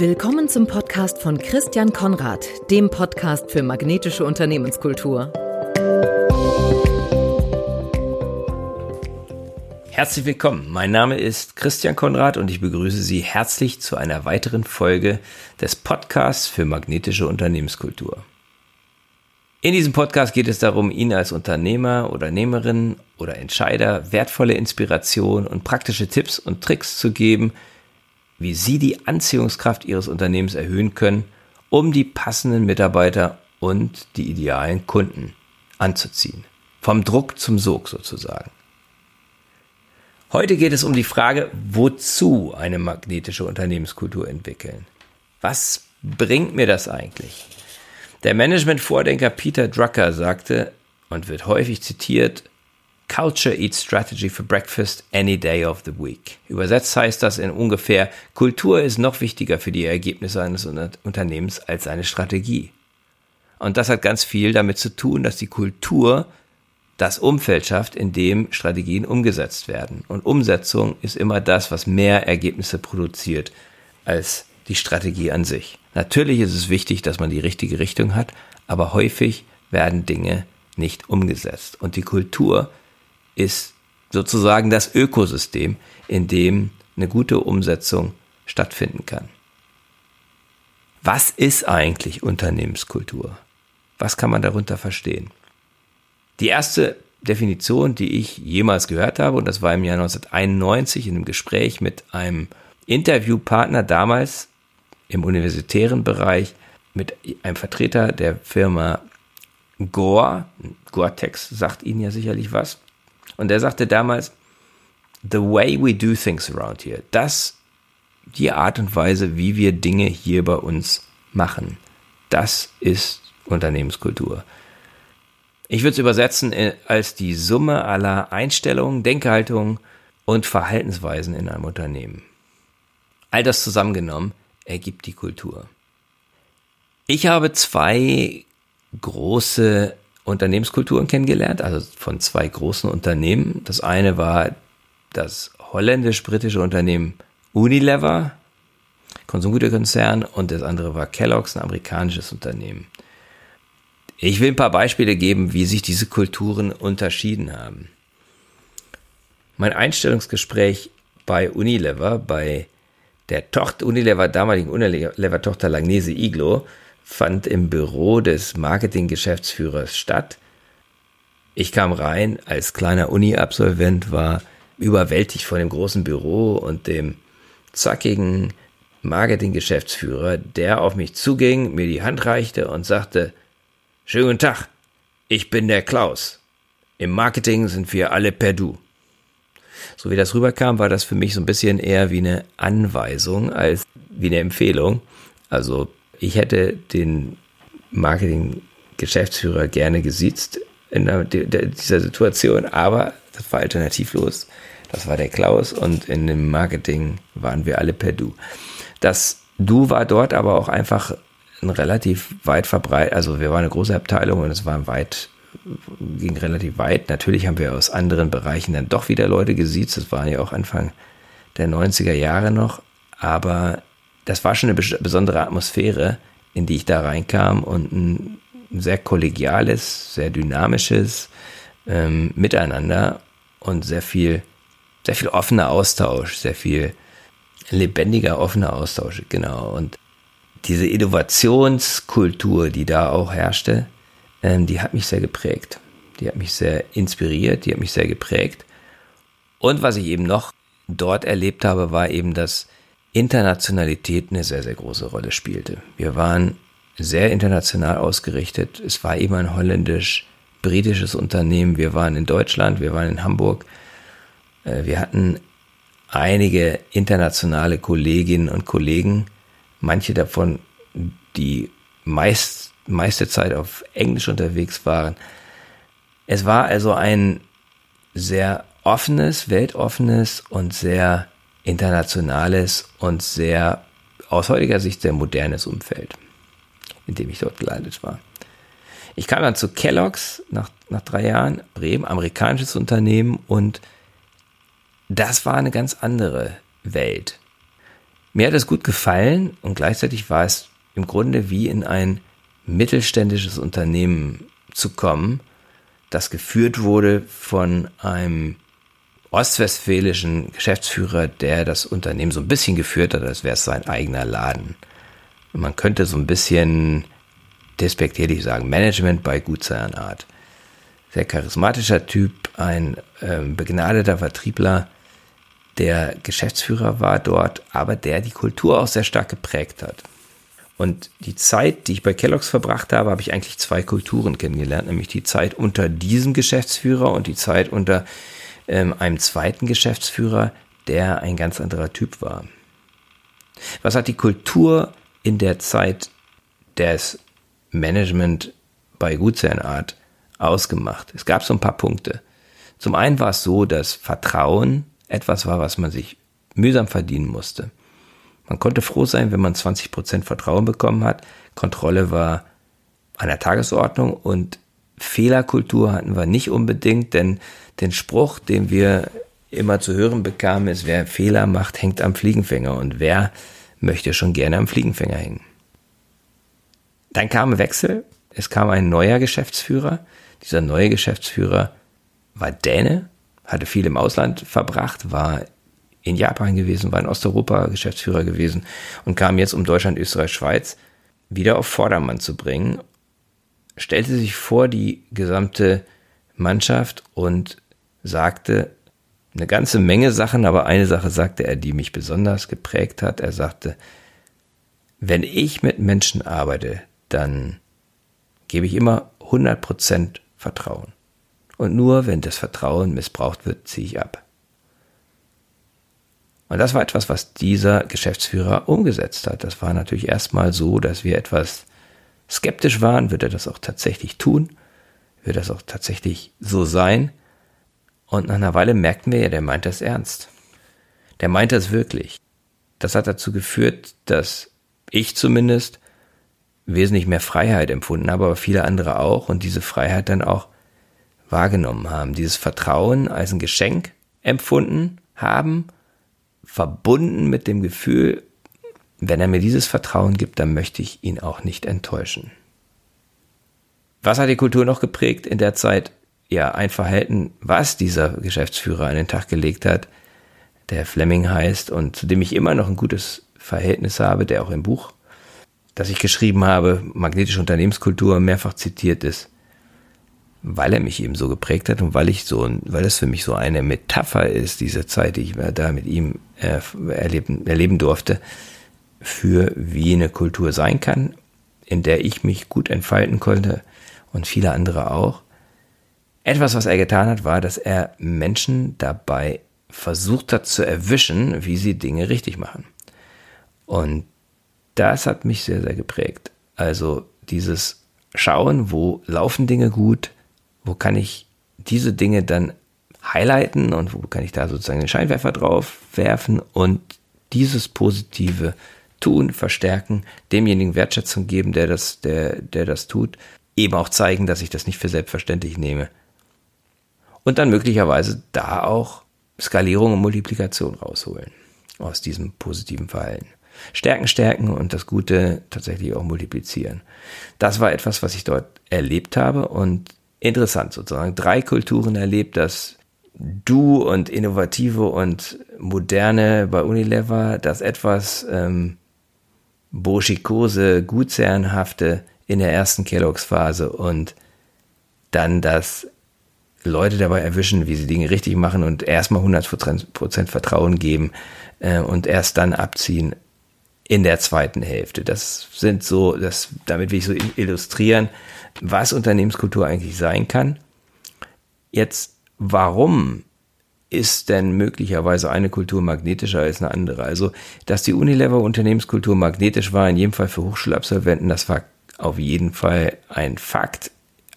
Willkommen zum Podcast von Christian Konrad, dem Podcast für magnetische Unternehmenskultur. Herzlich willkommen. Mein Name ist Christian Konrad und ich begrüße Sie herzlich zu einer weiteren Folge des Podcasts für magnetische Unternehmenskultur. In diesem Podcast geht es darum, Ihnen als Unternehmer, Unternehmerin oder Entscheider wertvolle Inspiration und praktische Tipps und Tricks zu geben, wie Sie die Anziehungskraft Ihres Unternehmens erhöhen können, um die passenden Mitarbeiter und die idealen Kunden anzuziehen. Vom Druck zum Sog sozusagen. Heute geht es um die Frage, wozu eine magnetische Unternehmenskultur entwickeln. Was bringt mir das eigentlich? Der Management-Vordenker Peter Drucker sagte und wird häufig zitiert, Culture eats strategy for breakfast any day of the week. Übersetzt heißt das in ungefähr, Kultur ist noch wichtiger für die Ergebnisse eines Unternehmens als seine Strategie. Und das hat ganz viel damit zu tun, dass die Kultur das Umfeld schafft, in dem Strategien umgesetzt werden. Und Umsetzung ist immer das, was mehr Ergebnisse produziert als die Strategie an sich. Natürlich ist es wichtig, dass man die richtige Richtung hat, aber häufig werden Dinge nicht umgesetzt. Und die Kultur ist sozusagen das Ökosystem, in dem eine gute Umsetzung stattfinden kann. Was ist eigentlich Unternehmenskultur? Was kann man darunter verstehen? Die erste Definition, die ich jemals gehört habe, und das war im Jahr 1991 in einem Gespräch mit einem Interviewpartner damals im universitären Bereich mit einem Vertreter der Firma Gore, Gore-Tex sagt Ihnen ja sicherlich was, und er sagte damals, the way we do things around here, das, die Art und Weise, wie wir Dinge hier bei uns machen, das ist Unternehmenskultur. Ich würde es übersetzen äh, als die Summe aller Einstellungen, Denkhaltungen und Verhaltensweisen in einem Unternehmen. All das zusammengenommen ergibt die Kultur. Ich habe zwei große Unternehmenskulturen kennengelernt, also von zwei großen Unternehmen. Das eine war das holländisch-britische Unternehmen Unilever, Konsumgüterkonzern, und das andere war Kellogg's, ein amerikanisches Unternehmen. Ich will ein paar Beispiele geben, wie sich diese Kulturen unterschieden haben. Mein Einstellungsgespräch bei Unilever, bei der Tochter Unilever, damaligen Unilever-Tochter Langnese Iglo, fand im Büro des Marketinggeschäftsführers statt. Ich kam rein als kleiner Uni-Absolvent, war überwältigt von dem großen Büro und dem zackigen Marketinggeschäftsführer, der auf mich zuging, mir die Hand reichte und sagte, Schönen guten Tag, ich bin der Klaus. Im Marketing sind wir alle per Du. So wie das rüberkam, war das für mich so ein bisschen eher wie eine Anweisung als wie eine Empfehlung. Also ich hätte den Marketing-Geschäftsführer gerne gesiezt in dieser Situation, aber das war alternativlos. Das war der Klaus und in dem Marketing waren wir alle per Du. Das Du war dort aber auch einfach ein relativ weit verbreitet, also wir waren eine große Abteilung und es war weit, ging relativ weit. Natürlich haben wir aus anderen Bereichen dann doch wieder Leute gesiezt, das waren ja auch Anfang der 90er Jahre noch, aber das war schon eine besondere Atmosphäre, in die ich da reinkam und ein sehr kollegiales, sehr dynamisches ähm, Miteinander und sehr viel, sehr viel offener Austausch, sehr viel lebendiger, offener Austausch, genau. Und diese Innovationskultur, die da auch herrschte, ähm, die hat mich sehr geprägt. Die hat mich sehr inspiriert, die hat mich sehr geprägt. Und was ich eben noch dort erlebt habe, war eben, dass Internationalität eine sehr, sehr große Rolle spielte. Wir waren sehr international ausgerichtet. Es war eben ein holländisch-britisches Unternehmen. Wir waren in Deutschland, wir waren in Hamburg. Äh, wir hatten einige internationale Kolleginnen und Kollegen, manche davon, die meist, meiste Zeit auf Englisch unterwegs waren. Es war also ein sehr offenes, weltoffenes und sehr internationales und sehr, aus heutiger Sicht sehr modernes Umfeld, in dem ich dort gelandet war. Ich kam dann zu Kellogg's nach, nach drei Jahren, Bremen, amerikanisches Unternehmen und das war eine ganz andere Welt. Mir hat es gut gefallen und gleichzeitig war es im Grunde wie in ein mittelständisches Unternehmen zu kommen, das geführt wurde von einem ostwestfälischen Geschäftsführer, der das Unternehmen so ein bisschen geführt hat, als wäre es sein eigener Laden. Und man könnte so ein bisschen despektierlich sagen, Management bei Gutsherrenart. Sehr charismatischer Typ, ein äh, begnadeter Vertriebler, der Geschäftsführer war dort, aber der die Kultur auch sehr stark geprägt hat. Und die Zeit, die ich bei Kellogg's verbracht habe, habe ich eigentlich zwei Kulturen kennengelernt, nämlich die Zeit unter diesem Geschäftsführer und die Zeit unter ähm, einem zweiten Geschäftsführer, der ein ganz anderer Typ war. Was hat die Kultur in der Zeit des Management bei Gutsherrenart ausgemacht? Es gab so ein paar Punkte. Zum einen war es so, dass Vertrauen etwas war, was man sich mühsam verdienen musste. Man konnte froh sein, wenn man 20% Vertrauen bekommen hat. Kontrolle war an der Tagesordnung und Fehlerkultur hatten wir nicht unbedingt, denn den Spruch, den wir immer zu hören bekamen, ist, wer Fehler macht, hängt am Fliegenfänger und wer möchte schon gerne am Fliegenfänger hängen. Dann kam ein Wechsel, es kam ein neuer Geschäftsführer. Dieser neue Geschäftsführer war Däne, hatte viel im Ausland verbracht, war in Japan gewesen, war in Osteuropa Geschäftsführer gewesen und kam jetzt, um Deutschland, Österreich, Schweiz wieder auf Vordermann zu bringen, stellte sich vor die gesamte Mannschaft und sagte eine ganze Menge Sachen, aber eine Sache sagte er, die mich besonders geprägt hat. Er sagte, wenn ich mit Menschen arbeite, dann gebe ich immer 100% Vertrauen. Und nur wenn das Vertrauen missbraucht wird, ziehe ich ab. Und das war etwas, was dieser Geschäftsführer umgesetzt hat. Das war natürlich erstmal so, dass wir etwas skeptisch waren. Wird er das auch tatsächlich tun? Wird das auch tatsächlich so sein? Und nach einer Weile merkten wir ja, der meint das ernst. Der meint das wirklich. Das hat dazu geführt, dass ich zumindest wesentlich mehr Freiheit empfunden habe, aber viele andere auch und diese Freiheit dann auch wahrgenommen haben. Dieses Vertrauen als ein Geschenk empfunden haben verbunden mit dem Gefühl, wenn er mir dieses Vertrauen gibt, dann möchte ich ihn auch nicht enttäuschen. Was hat die Kultur noch geprägt in der Zeit? Ja, ein Verhalten, was dieser Geschäftsführer an den Tag gelegt hat, der Fleming heißt und zu dem ich immer noch ein gutes Verhältnis habe, der auch im Buch, das ich geschrieben habe, Magnetische Unternehmenskultur, mehrfach zitiert ist weil er mich eben so geprägt hat und weil ich so, weil es für mich so eine Metapher ist, diese Zeit, die ich da mit ihm erleben, erleben durfte, für wie eine Kultur sein kann, in der ich mich gut entfalten konnte und viele andere auch. Etwas, was er getan hat, war, dass er Menschen dabei versucht hat zu erwischen, wie sie Dinge richtig machen. Und das hat mich sehr, sehr geprägt. Also dieses Schauen, wo laufen Dinge gut, wo kann ich diese Dinge dann highlighten und wo kann ich da sozusagen den Scheinwerfer drauf werfen und dieses positive tun, verstärken, demjenigen Wertschätzung geben, der das, der, der das tut, eben auch zeigen, dass ich das nicht für selbstverständlich nehme. Und dann möglicherweise da auch Skalierung und Multiplikation rausholen aus diesem positiven Verhalten. Stärken, stärken und das Gute tatsächlich auch multiplizieren. Das war etwas, was ich dort erlebt habe und interessant sozusagen. Drei Kulturen erlebt, das Du und Innovative und Moderne bei Unilever, das etwas ähm, burschikose, gutsherrenhafte in der ersten Kelloggs-Phase und dann das Leute dabei erwischen, wie sie Dinge richtig machen und erstmal 100% Vertrauen geben äh, und erst dann abziehen in der zweiten Hälfte. Das sind so, das, damit will ich so illustrieren, was Unternehmenskultur eigentlich sein kann. Jetzt, warum ist denn möglicherweise eine Kultur magnetischer als eine andere? Also, dass die Unilever Unternehmenskultur magnetisch war, in jedem Fall für Hochschulabsolventen, das war auf jeden Fall ein Fakt.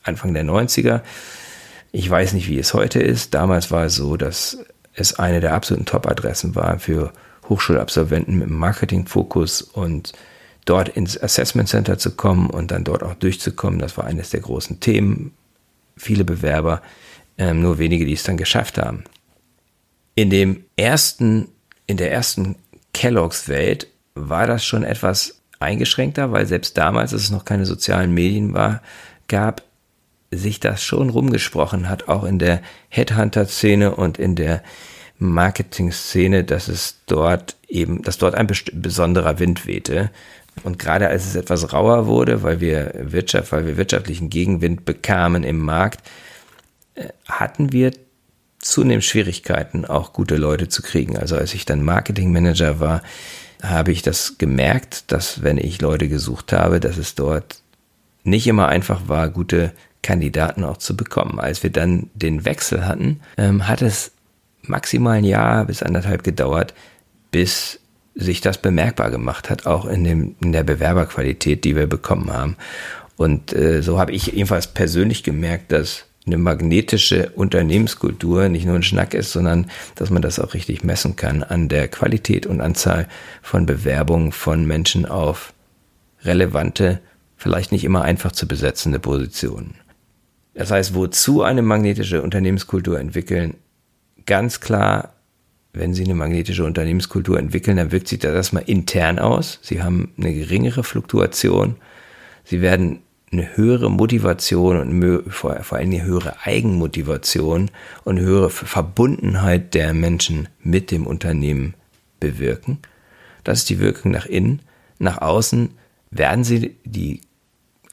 Anfang der 90er. Ich weiß nicht, wie es heute ist. Damals war es so, dass es eine der absoluten Top-Adressen war für Hochschulabsolventen mit Marketingfokus und dort ins Assessment Center zu kommen und dann dort auch durchzukommen. Das war eines der großen Themen. Viele Bewerber, ähm, nur wenige, die es dann geschafft haben. In dem ersten, in der ersten Kelloggs Welt war das schon etwas eingeschränkter, weil selbst damals, als es noch keine sozialen Medien war, gab, sich das schon rumgesprochen hat, auch in der Headhunter-Szene und in der Marketing-Szene, dass es dort eben, dass dort ein besonderer Wind wehte. Und gerade als es etwas rauer wurde, weil wir Wirtschaft, weil wir wirtschaftlichen Gegenwind bekamen im Markt, äh, hatten wir zunehmend Schwierigkeiten, auch gute Leute zu kriegen. Also als ich dann Marketingmanager war, habe ich das gemerkt, dass wenn ich Leute gesucht habe, dass es dort nicht immer einfach war, gute Kandidaten auch zu bekommen. Als wir dann den Wechsel hatten, ähm, hat es maximal ein Jahr bis anderthalb gedauert, bis sich das bemerkbar gemacht hat, auch in, dem, in der Bewerberqualität, die wir bekommen haben. Und äh, so habe ich jedenfalls persönlich gemerkt, dass eine magnetische Unternehmenskultur nicht nur ein Schnack ist, sondern dass man das auch richtig messen kann an der Qualität und Anzahl von Bewerbungen von Menschen auf relevante, vielleicht nicht immer einfach zu besetzende Positionen. Das heißt, wozu eine magnetische Unternehmenskultur entwickeln? Ganz klar, wenn Sie eine magnetische Unternehmenskultur entwickeln, dann wirkt sich das erstmal intern aus. Sie haben eine geringere Fluktuation. Sie werden eine höhere Motivation und vor, allem eine höhere Eigenmotivation und höhere Verbundenheit der Menschen mit dem Unternehmen bewirken. Das ist die Wirkung nach innen. Nach außen werden sie die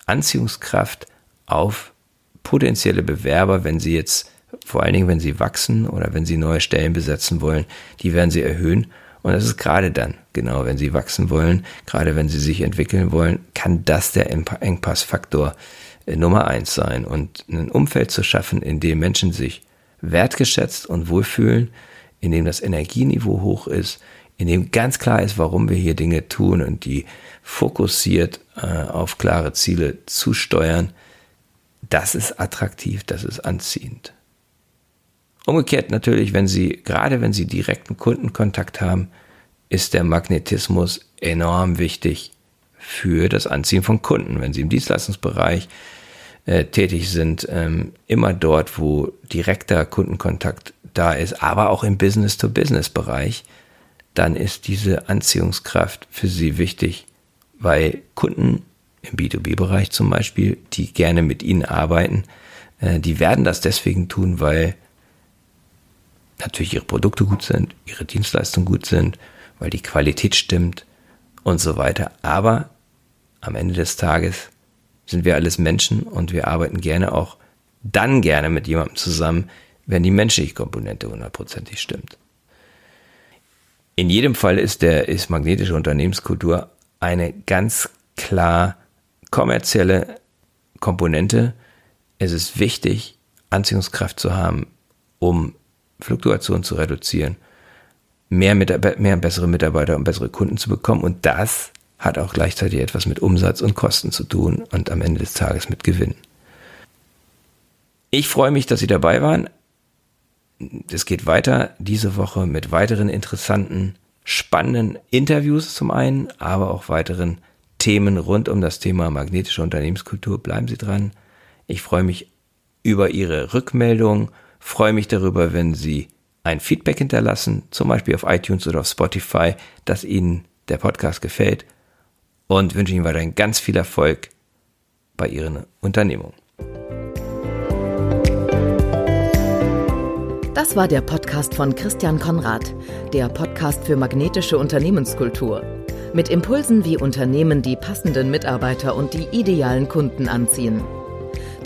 Anziehungskraft auf potenzielle Bewerber, wenn sie jetzt, vor allen Dingen, wenn sie wachsen oder wenn sie neue Stellen besetzen wollen, die werden sie erhöhen. Und das ist gerade dann, genau, wenn sie wachsen wollen, gerade wenn sie sich entwickeln wollen, kann das der Engpassfaktor äh, Nummer eins sein. Und ein Umfeld zu schaffen, in dem Menschen sich wertgeschätzt und wohlfühlen, in dem das Energieniveau hoch ist, in dem ganz klar ist, warum wir hier Dinge tun und die fokussiert äh, auf klare Ziele zusteuern, das ist attraktiv, das ist anziehend. Umgekehrt natürlich, wenn Sie, gerade wenn Sie direkten Kundenkontakt haben, ist der Magnetismus enorm wichtig für das Anziehen von Kunden. Wenn Sie im Dienstleistungsbereich äh, tätig sind, ähm, immer dort, wo direkter Kundenkontakt da ist, aber auch im Business-to-Business-Bereich, dann ist diese Anziehungskraft für Sie wichtig, weil Kunden im B2B-Bereich zum Beispiel, die gerne mit Ihnen arbeiten, äh, die werden das deswegen tun, weil natürlich ihre Produkte gut sind, ihre Dienstleistungen gut sind, weil die Qualität stimmt und so weiter. Aber am Ende des Tages sind wir alles Menschen und wir arbeiten gerne auch dann gerne mit jemandem zusammen, wenn die menschliche Komponente hundertprozentig stimmt. In jedem Fall ist der ist magnetische Unternehmenskultur eine ganz klar kommerzielle Komponente. Es ist wichtig, Anziehungskraft zu haben, um Fluktuation zu reduzieren, mehr, mehr bessere Mitarbeiter und bessere Kunden zu bekommen. Und das hat auch gleichzeitig etwas mit Umsatz und Kosten zu tun und am Ende des Tages mit Gewinn. Ich freue mich, dass Sie dabei waren. Es geht weiter diese Woche mit weiteren interessanten, spannenden Interviews zum einen, aber auch weiteren Themen rund um das Thema magnetische Unternehmenskultur. Bleiben Sie dran. Ich freue mich über Ihre Rückmeldung Freue mich darüber, wenn Sie ein Feedback hinterlassen, zum Beispiel auf iTunes oder auf Spotify, dass Ihnen der Podcast gefällt und wünsche Ihnen weiterhin ganz viel Erfolg bei Ihren Unternehmungen. Das war der Podcast von Christian Konrad, der Podcast für magnetische Unternehmenskultur. Mit Impulsen, wie Unternehmen die passenden Mitarbeiter und die idealen Kunden anziehen.